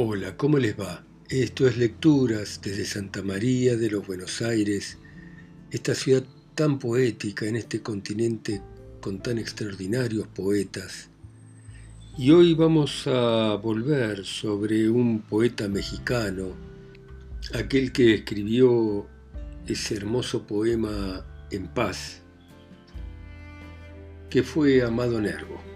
Hola, ¿cómo les va? Esto es Lecturas desde Santa María de los Buenos Aires, esta ciudad tan poética en este continente con tan extraordinarios poetas. Y hoy vamos a volver sobre un poeta mexicano, aquel que escribió ese hermoso poema En paz, que fue Amado Nervo.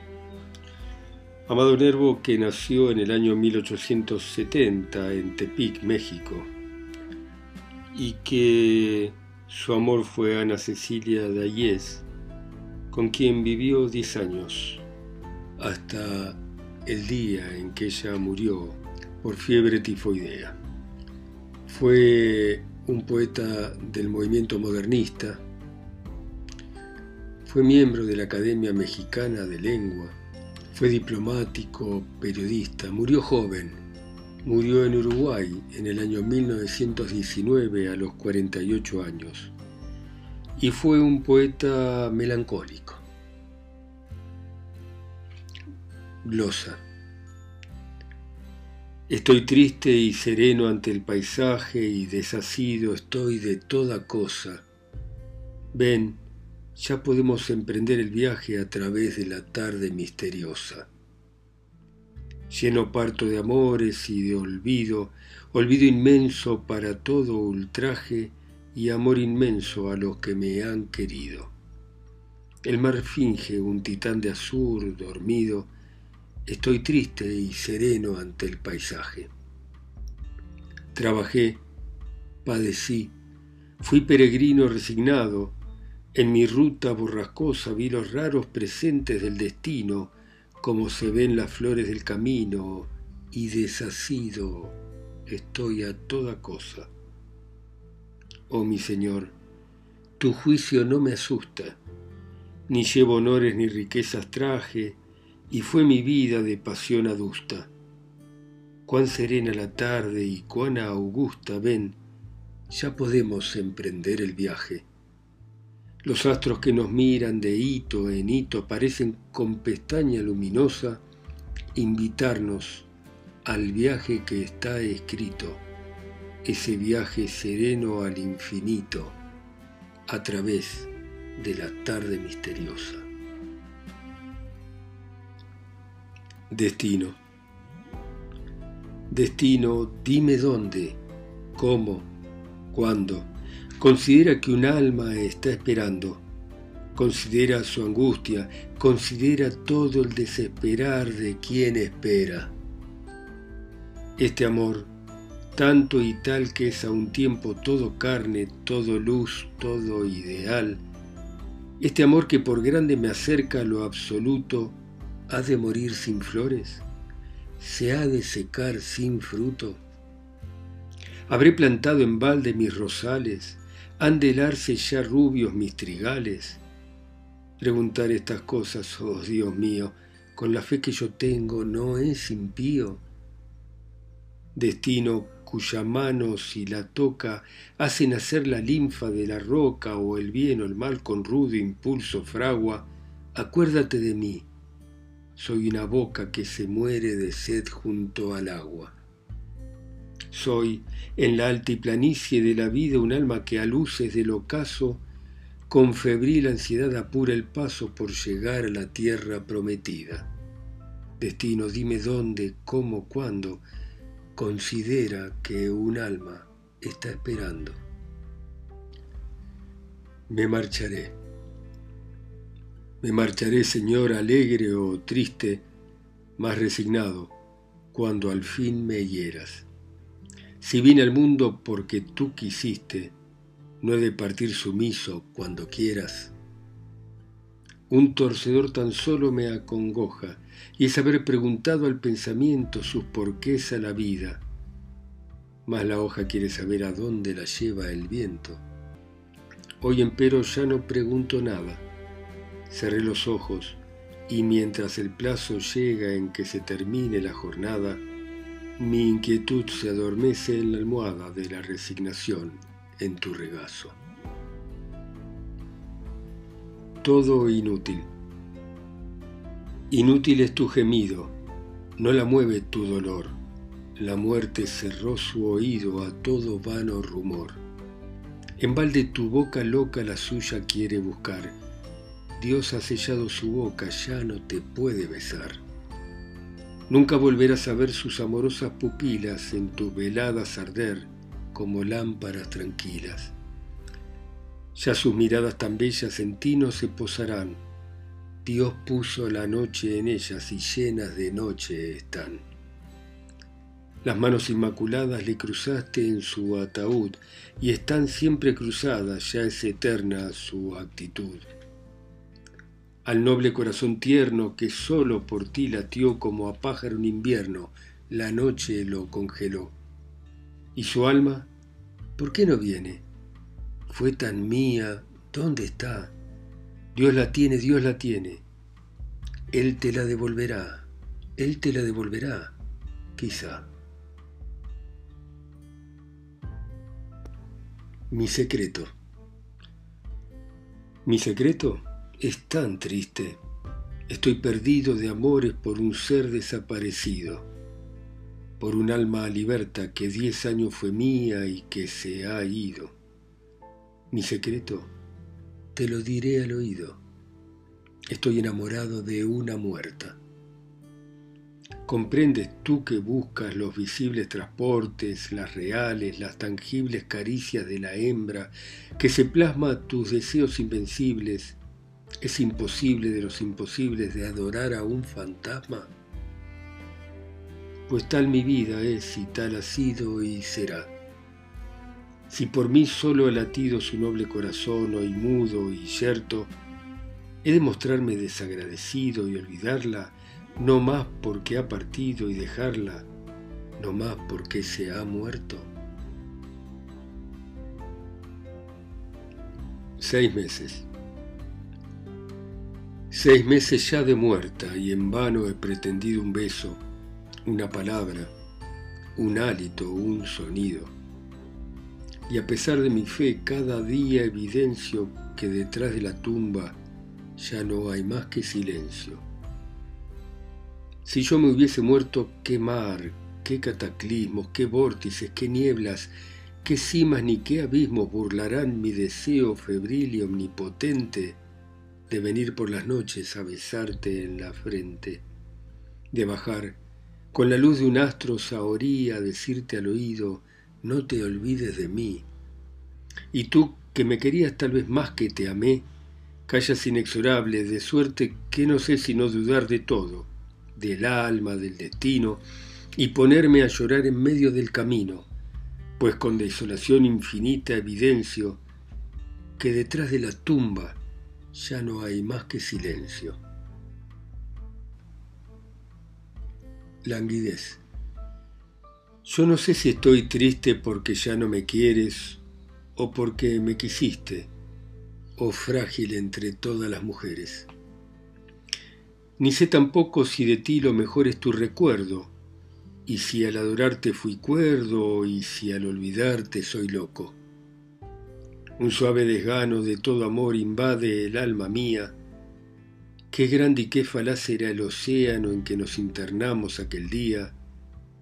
Amado Nervo que nació en el año 1870 en Tepic, México, y que su amor fue Ana Cecilia Dayes, con quien vivió 10 años, hasta el día en que ella murió por fiebre tifoidea. Fue un poeta del movimiento modernista, fue miembro de la Academia Mexicana de Lengua, fue diplomático, periodista, murió joven. Murió en Uruguay en el año 1919 a los 48 años. Y fue un poeta melancólico. Glosa. Estoy triste y sereno ante el paisaje y desasido estoy de toda cosa. Ven, ya podemos emprender el viaje a través de la tarde misteriosa. Lleno parto de amores y de olvido, olvido inmenso para todo ultraje y amor inmenso a los que me han querido. El mar finge un titán de azur dormido, estoy triste y sereno ante el paisaje. Trabajé, padecí, fui peregrino resignado, en mi ruta borrascosa vi los raros presentes del destino, como se ven las flores del camino, y desasido estoy a toda cosa. Oh mi Señor, tu juicio no me asusta, ni llevo honores ni riquezas traje, y fue mi vida de pasión adusta. Cuán serena la tarde y cuán augusta, ven, ya podemos emprender el viaje. Los astros que nos miran de hito en hito parecen con pestaña luminosa invitarnos al viaje que está escrito, ese viaje sereno al infinito a través de la tarde misteriosa. Destino. Destino, dime dónde, cómo, cuándo Considera que un alma está esperando. Considera su angustia, considera todo el desesperar de quien espera. Este amor, tanto y tal que es a un tiempo todo carne, todo luz, todo ideal, este amor que por grande me acerca a lo absoluto, ¿ha de morir sin flores? ¿Se ha de secar sin fruto? ¿Habré plantado en balde mis rosales? ¿Han de helarse ya rubios mis trigales? Preguntar estas cosas, oh Dios mío, con la fe que yo tengo, no es impío. Destino cuya mano si la toca hace nacer la linfa de la roca o el bien o el mal con rudo impulso fragua, acuérdate de mí, soy una boca que se muere de sed junto al agua. Soy, en la altiplanicie de la vida, un alma que a luces del ocaso, con febril ansiedad apura el paso por llegar a la tierra prometida. Destino, dime dónde, cómo, cuándo, considera que un alma está esperando. Me marcharé. Me marcharé, Señor, alegre o triste, más resignado, cuando al fin me hieras. Si vine al mundo porque tú quisiste, no he de partir sumiso cuando quieras. Un torcedor tan solo me acongoja, y es haber preguntado al pensamiento sus porqués a la vida. Mas la hoja quiere saber a dónde la lleva el viento. Hoy empero ya no pregunto nada. Cerré los ojos, y mientras el plazo llega en que se termine la jornada, mi inquietud se adormece en la almohada de la resignación en tu regazo. Todo inútil. Inútil es tu gemido, no la mueve tu dolor. la muerte cerró su oído a todo vano rumor. En balde tu boca loca la suya quiere buscar. Dios ha sellado su boca, ya no te puede besar. Nunca volverás a ver sus amorosas pupilas en tus veladas arder como lámparas tranquilas. Ya sus miradas tan bellas en ti no se posarán. Dios puso la noche en ellas y llenas de noche están. Las manos inmaculadas le cruzaste en su ataúd y están siempre cruzadas, ya es eterna su actitud al noble corazón tierno que solo por ti latió como a pájaro en invierno, la noche lo congeló. ¿Y su alma? ¿Por qué no viene? Fue tan mía, ¿dónde está? Dios la tiene, Dios la tiene. Él te la devolverá, Él te la devolverá, quizá. Mi secreto. Mi secreto es tan triste. Estoy perdido de amores por un ser desaparecido, por un alma liberta que diez años fue mía y que se ha ido. Mi secreto, te lo diré al oído. Estoy enamorado de una muerta. ¿Comprendes tú que buscas los visibles transportes, las reales, las tangibles caricias de la hembra, que se plasma tus deseos invencibles ¿Es imposible de los imposibles de adorar a un fantasma? Pues tal mi vida es y tal ha sido y será. Si por mí solo ha latido su noble corazón hoy mudo y yerto, he de mostrarme desagradecido y olvidarla, no más porque ha partido y dejarla, no más porque se ha muerto. Seis meses. Seis meses ya de muerta y en vano he pretendido un beso, una palabra, un hálito, un sonido. Y a pesar de mi fe, cada día evidencio que detrás de la tumba ya no hay más que silencio. Si yo me hubiese muerto, qué mar, qué cataclismos, qué vórtices, qué nieblas, qué cimas ni qué abismos burlarán mi deseo febril y omnipotente de venir por las noches a besarte en la frente, de bajar con la luz de un astro saorí decirte al oído, no te olvides de mí. Y tú, que me querías tal vez más que te amé, callas inexorable, de suerte que no sé sino dudar de todo, del alma, del destino, y ponerme a llorar en medio del camino, pues con desolación infinita evidencio que detrás de la tumba ya no hay más que silencio. Languidez. Yo no sé si estoy triste porque ya no me quieres o porque me quisiste, o frágil entre todas las mujeres. Ni sé tampoco si de ti lo mejor es tu recuerdo, y si al adorarte fui cuerdo, y si al olvidarte soy loco. Un suave desgano de todo amor invade el alma mía. Qué grande y qué falaz era el océano en que nos internamos aquel día,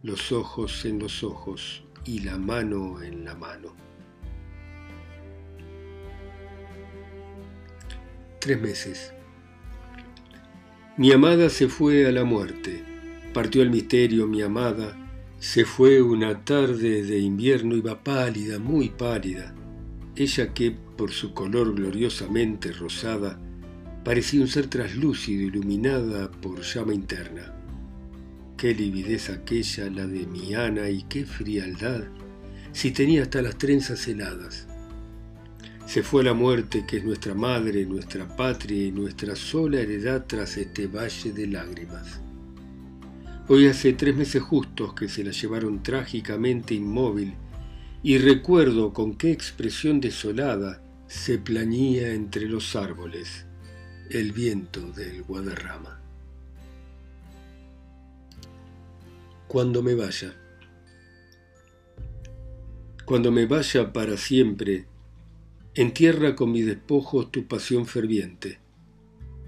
los ojos en los ojos y la mano en la mano. Tres meses. Mi amada se fue a la muerte, partió el misterio mi amada, se fue una tarde de invierno, iba pálida, muy pálida ella que, por su color gloriosamente rosada, parecía un ser traslúcido iluminada por llama interna. Qué lividez aquella la de mi Ana y qué frialdad, si tenía hasta las trenzas heladas. Se fue la muerte que es nuestra madre, nuestra patria y nuestra sola heredad tras este valle de lágrimas. Hoy hace tres meses justos que se la llevaron trágicamente inmóvil y recuerdo con qué expresión desolada se plañía entre los árboles el viento del Guadarrama. Cuando me vaya, cuando me vaya para siempre, entierra con mis despojos tu pasión ferviente,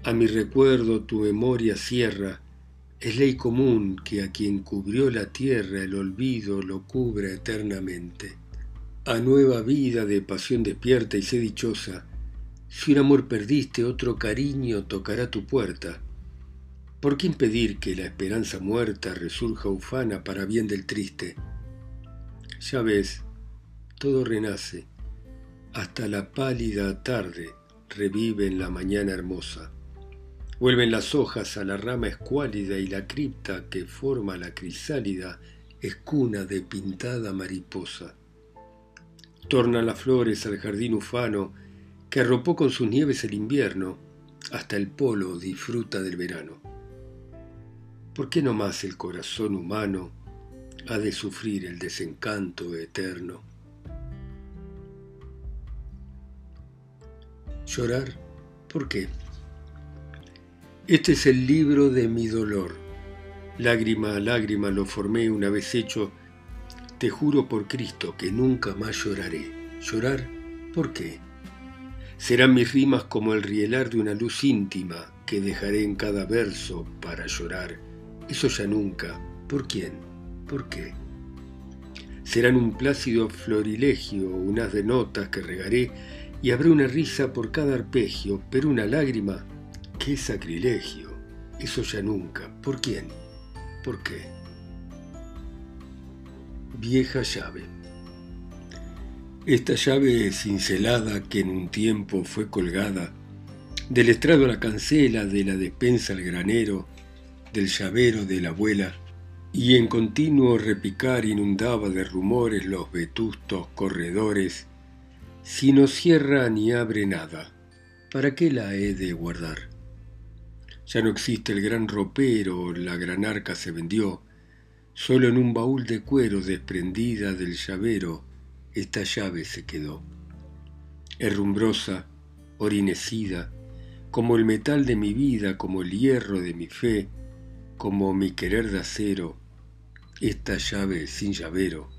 a mi recuerdo tu memoria cierra Es ley común que a quien cubrió la tierra el olvido lo cubra eternamente. A nueva vida de pasión despierta y sé dichosa, si un amor perdiste, otro cariño tocará tu puerta. ¿Por qué impedir que la esperanza muerta resurja ufana para bien del triste? Ya ves, todo renace, hasta la pálida tarde revive en la mañana hermosa. Vuelven las hojas a la rama escuálida y la cripta que forma la crisálida es cuna de pintada mariposa. Tornan las flores al jardín ufano que arropó con sus nieves el invierno, hasta el polo disfruta del verano. ¿Por qué no más el corazón humano ha de sufrir el desencanto eterno? Llorar, ¿por qué? Este es el libro de mi dolor. Lágrima a lágrima lo formé una vez hecho. Te juro por Cristo que nunca más lloraré. ¿Llorar? ¿Por qué? Serán mis rimas como el rielar de una luz íntima que dejaré en cada verso para llorar. Eso ya nunca. ¿Por quién? ¿Por qué? Serán un plácido florilegio, unas de notas que regaré, y habrá una risa por cada arpegio, pero una lágrima ¡Qué sacrilegio! Eso ya nunca. ¿Por quién? ¿Por qué? Vieja llave. Esta llave cincelada que en un tiempo fue colgada, del estrado a la cancela, de la despensa al granero, del llavero de la abuela, y en continuo repicar inundaba de rumores los vetustos corredores, si no cierra ni abre nada, ¿para qué la he de guardar? Ya no existe el gran ropero, la gran arca se vendió. Solo en un baúl de cuero desprendida del llavero, esta llave se quedó. Herrumbrosa, orinecida, como el metal de mi vida, como el hierro de mi fe, como mi querer de acero, esta llave sin llavero,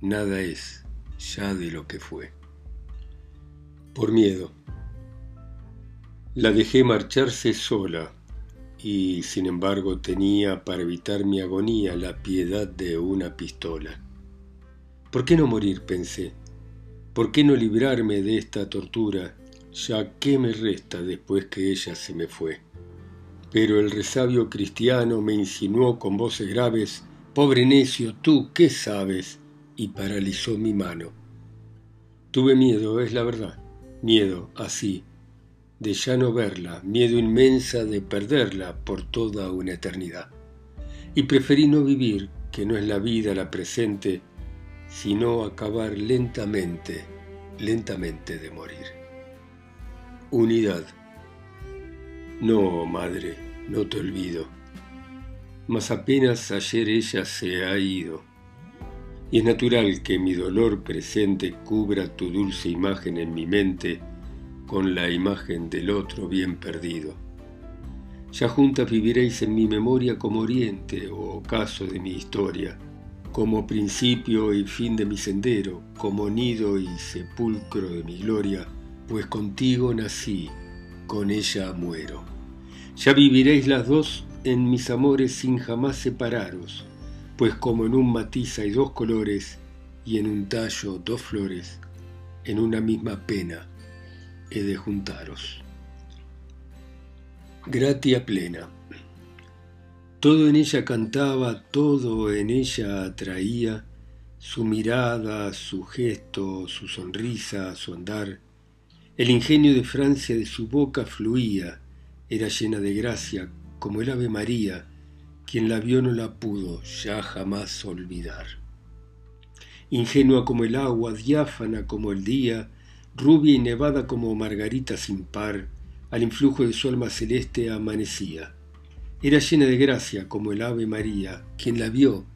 nada es ya de lo que fue. Por miedo, la dejé marcharse sola y sin embargo tenía para evitar mi agonía la piedad de una pistola. ¿Por qué no morir? pensé. ¿Por qué no librarme de esta tortura? Ya qué me resta después que ella se me fue. Pero el resabio cristiano me insinuó con voces graves, Pobre necio, tú, ¿qué sabes? y paralizó mi mano. Tuve miedo, es la verdad, miedo, así, de ya no verla, miedo inmensa de perderla por toda una eternidad. Y preferí no vivir, que no es la vida la presente, sino acabar lentamente, lentamente de morir. Unidad. No, madre, no te olvido. Mas apenas ayer ella se ha ido. Y es natural que mi dolor presente cubra tu dulce imagen en mi mente con la imagen del otro bien perdido. Ya juntas viviréis en mi memoria como oriente o ocaso de mi historia, como principio y fin de mi sendero, como nido y sepulcro de mi gloria, pues contigo nací, con ella muero. Ya viviréis las dos en mis amores sin jamás separaros, pues como en un matiz hay dos colores y en un tallo dos flores, en una misma pena he de juntaros. Gratia plena. Todo en ella cantaba, todo en ella atraía, su mirada, su gesto, su sonrisa, su andar. El ingenio de Francia de su boca fluía, era llena de gracia, como el Ave María, quien la vio no la pudo ya jamás olvidar. Ingenua como el agua, diáfana como el día, rubia y nevada como margarita sin par, al influjo de su alma celeste amanecía. Era llena de gracia como el Ave María, quien la vio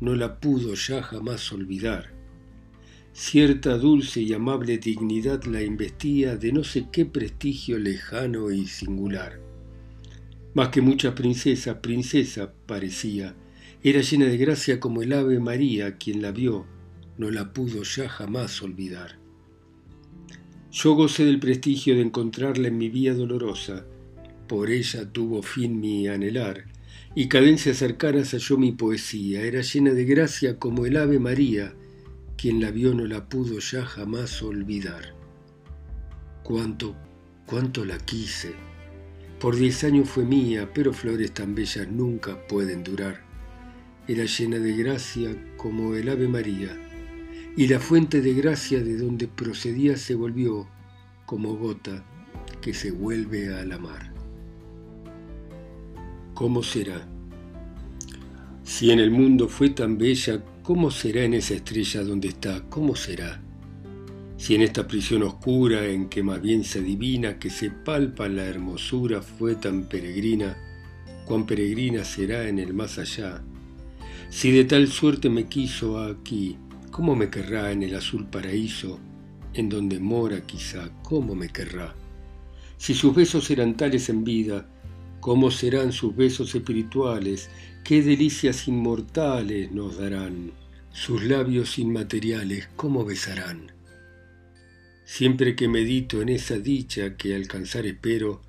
no la pudo ya jamás olvidar. Cierta dulce y amable dignidad la investía de no sé qué prestigio lejano y singular. Más que muchas princesas, princesa parecía. Era llena de gracia como el Ave María, quien la vio no la pudo ya jamás olvidar. Yo gocé del prestigio de encontrarla en mi vía dolorosa, por ella tuvo fin mi anhelar, y cadencias cercanas halló mi poesía. Era llena de gracia como el Ave María, quien la vio no la pudo ya jamás olvidar. Cuánto, cuánto la quise. Por diez años fue mía, pero flores tan bellas nunca pueden durar. Era llena de gracia como el Ave María, y la fuente de gracia de donde procedía se volvió como gota que se vuelve a la mar. ¿Cómo será? Si en el mundo fue tan bella, ¿cómo será en esa estrella donde está? ¿Cómo será? Si en esta prisión oscura en que más bien se adivina que se palpa la hermosura fue tan peregrina, cuán peregrina será en el más allá. Si de tal suerte me quiso aquí, ¿cómo me querrá en el azul paraíso, en donde mora quizá, cómo me querrá? Si sus besos eran tales en vida, ¿cómo serán sus besos espirituales? ¿Qué delicias inmortales nos darán? Sus labios inmateriales, ¿cómo besarán? Siempre que medito en esa dicha que alcanzar espero,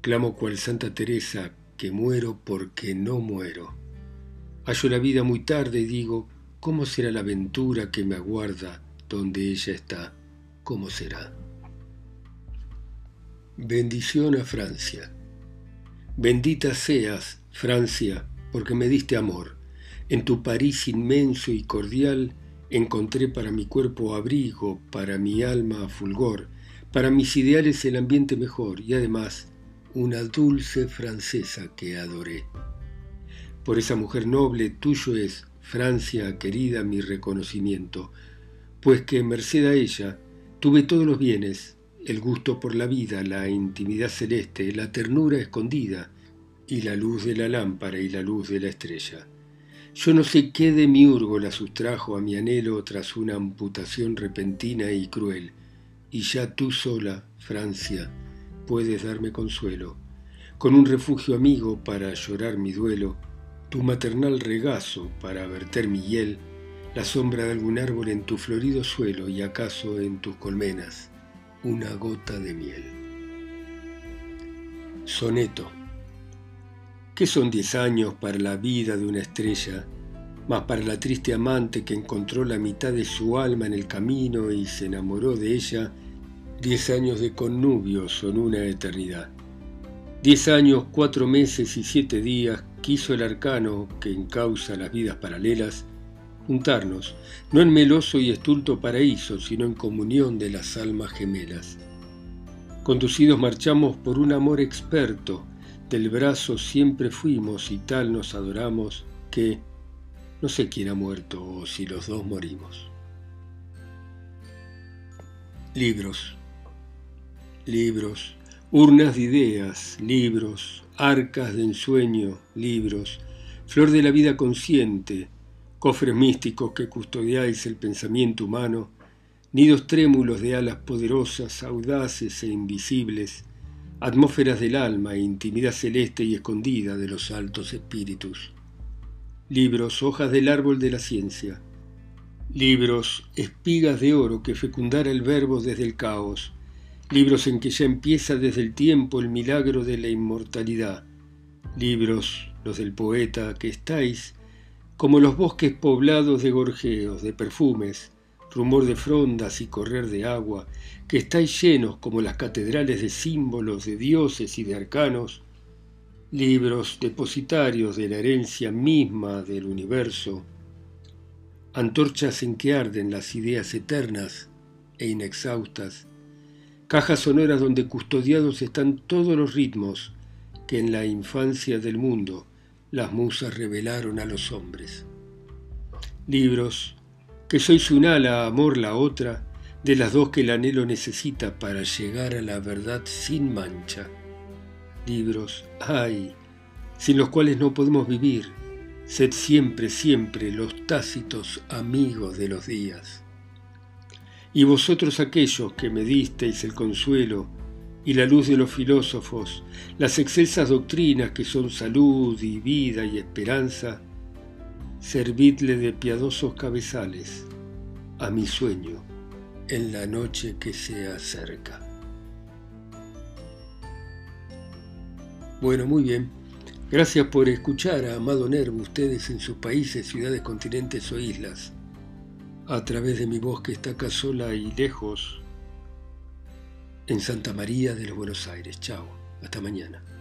clamo cual Santa Teresa que muero porque no muero. Hallo la vida muy tarde y digo, ¿cómo será la aventura que me aguarda donde ella está? ¿Cómo será? Bendición a Francia. Bendita seas, Francia, porque me diste amor. En tu París inmenso y cordial, Encontré para mi cuerpo abrigo, para mi alma fulgor, para mis ideales el ambiente mejor y además una dulce francesa que adoré. Por esa mujer noble tuyo es, Francia querida, mi reconocimiento, pues que merced a ella tuve todos los bienes, el gusto por la vida, la intimidad celeste, la ternura escondida, y la luz de la lámpara y la luz de la estrella. Yo no sé qué de miurgo la sustrajo a mi anhelo tras una amputación repentina y cruel, y ya tú sola, Francia, puedes darme consuelo, con un refugio amigo para llorar mi duelo, tu maternal regazo para verter mi hiel, la sombra de algún árbol en tu florido suelo y acaso en tus colmenas una gota de miel. Soneto ¿Qué son diez años para la vida de una estrella, mas para la triste amante que encontró la mitad de su alma en el camino y se enamoró de ella, diez años de connubio son una eternidad. Diez años, cuatro meses y siete días quiso el arcano que encausa las vidas paralelas juntarnos, no en meloso y estulto paraíso, sino en comunión de las almas gemelas. Conducidos marchamos por un amor experto, del brazo siempre fuimos y tal nos adoramos que no sé quién ha muerto o si los dos morimos. Libros, libros, urnas de ideas, libros, arcas de ensueño, libros, flor de la vida consciente, cofres místicos que custodiáis el pensamiento humano, nidos trémulos de alas poderosas, audaces e invisibles, atmósferas del alma, intimidad celeste y escondida de los altos espíritus. Libros, hojas del árbol de la ciencia. Libros, espigas de oro que fecundara el verbo desde el caos. Libros en que ya empieza desde el tiempo el milagro de la inmortalidad. Libros, los del poeta, que estáis como los bosques poblados de gorjeos, de perfumes, rumor de frondas y correr de agua, que estáis llenos como las catedrales de símbolos de dioses y de arcanos, libros depositarios de la herencia misma del universo, antorchas en que arden las ideas eternas e inexhaustas, cajas sonoras donde custodiados están todos los ritmos que en la infancia del mundo las musas revelaron a los hombres. Libros que sois una la amor la otra, de las dos que el anhelo necesita para llegar a la verdad sin mancha. Libros, ay, sin los cuales no podemos vivir, sed siempre, siempre los tácitos amigos de los días. Y vosotros aquellos que me disteis el consuelo y la luz de los filósofos, las excelsas doctrinas que son salud y vida y esperanza, servidle de piadosos cabezales a mi sueño en la noche que se acerca. Bueno, muy bien. Gracias por escuchar a Amado Nervo, ustedes en sus países, ciudades, continentes o islas, a través de mi voz que está acá sola y lejos, en Santa María de los Buenos Aires. Chao, hasta mañana.